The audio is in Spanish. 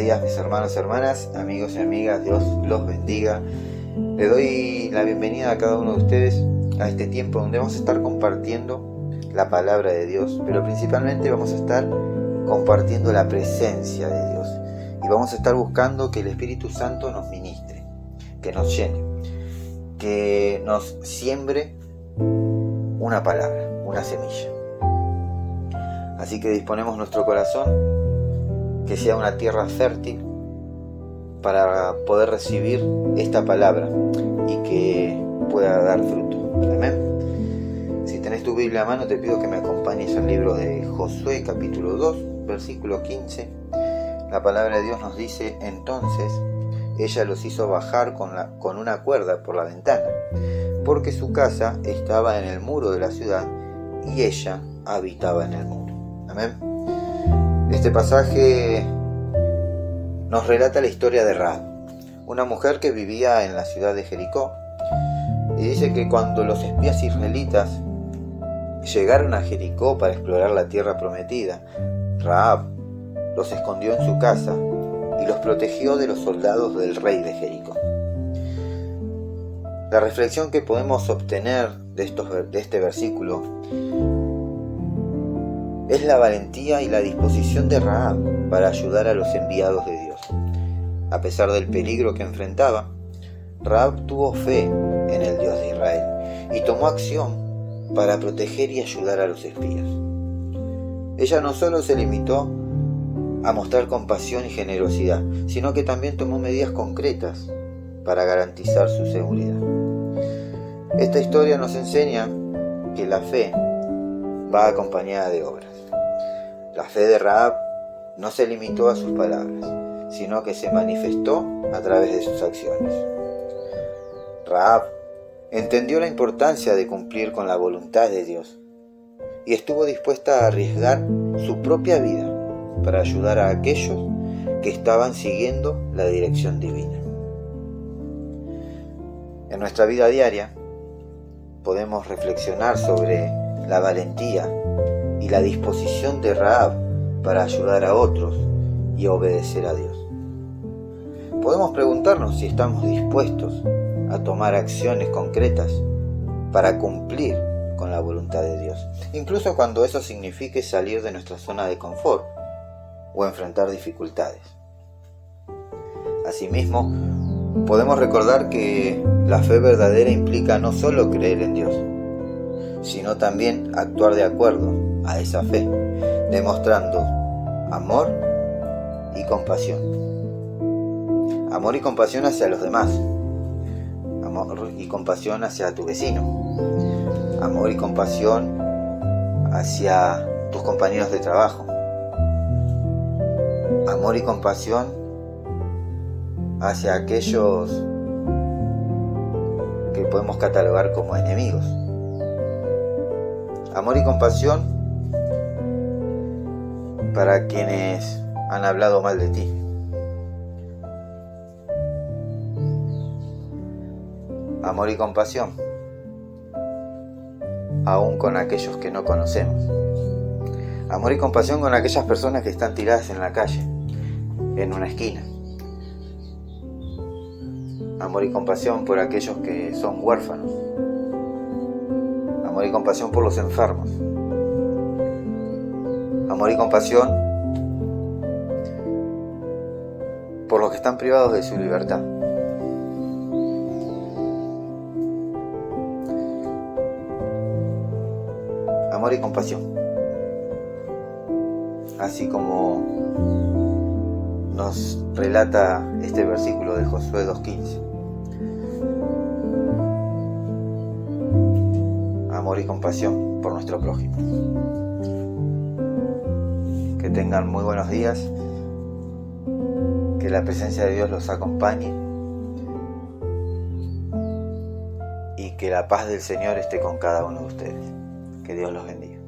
días mis hermanos y hermanas, amigos y amigas, Dios los bendiga. Le doy la bienvenida a cada uno de ustedes a este tiempo donde vamos a estar compartiendo la palabra de Dios, pero principalmente vamos a estar compartiendo la presencia de Dios y vamos a estar buscando que el Espíritu Santo nos ministre, que nos llene, que nos siembre una palabra, una semilla. Así que disponemos nuestro corazón, que sea una tierra fértil para poder recibir esta palabra y que pueda dar fruto. Amén. Si tenés tu Biblia a mano, te pido que me acompañes al libro de Josué, capítulo 2, versículo 15. La palabra de Dios nos dice, entonces ella los hizo bajar con, con una cuerda por la ventana, porque su casa estaba en el muro de la ciudad y ella habitaba en el muro. Amén. Este pasaje nos relata la historia de Ra, una mujer que vivía en la ciudad de Jericó. Y dice que cuando los espías israelitas llegaron a Jericó para explorar la tierra prometida, Raab los escondió en su casa y los protegió de los soldados del rey de Jericó. La reflexión que podemos obtener de, estos, de este versículo es la valentía y la disposición de Raab para ayudar a los enviados de Dios. A pesar del peligro que enfrentaba, Raab tuvo fe en el Dios de Israel y tomó acción para proteger y ayudar a los espías. Ella no solo se limitó a mostrar compasión y generosidad, sino que también tomó medidas concretas para garantizar su seguridad. Esta historia nos enseña que la fe va acompañada de obras. La fe de Raab no se limitó a sus palabras, sino que se manifestó a través de sus acciones. Raab entendió la importancia de cumplir con la voluntad de Dios y estuvo dispuesta a arriesgar su propia vida para ayudar a aquellos que estaban siguiendo la dirección divina. En nuestra vida diaria podemos reflexionar sobre la valentía y la disposición de Raab para ayudar a otros y obedecer a Dios. Podemos preguntarnos si estamos dispuestos a tomar acciones concretas para cumplir con la voluntad de Dios, incluso cuando eso signifique salir de nuestra zona de confort o enfrentar dificultades. Asimismo, podemos recordar que la fe verdadera implica no solo creer en Dios, sino también actuar de acuerdo a esa fe, demostrando amor y compasión. Amor y compasión hacia los demás. Amor y compasión hacia tu vecino. Amor y compasión hacia tus compañeros de trabajo. Amor y compasión hacia aquellos que podemos catalogar como enemigos. Amor y compasión para quienes han hablado mal de ti. Amor y compasión aún con aquellos que no conocemos. Amor y compasión con aquellas personas que están tiradas en la calle, en una esquina. Amor y compasión por aquellos que son huérfanos amor y compasión por los enfermos, amor y compasión por los que están privados de su libertad. Amor y compasión. Así como nos relata este versículo de Josué 2.15. y compasión por nuestro prójimo. Que tengan muy buenos días, que la presencia de Dios los acompañe y que la paz del Señor esté con cada uno de ustedes. Que Dios los bendiga.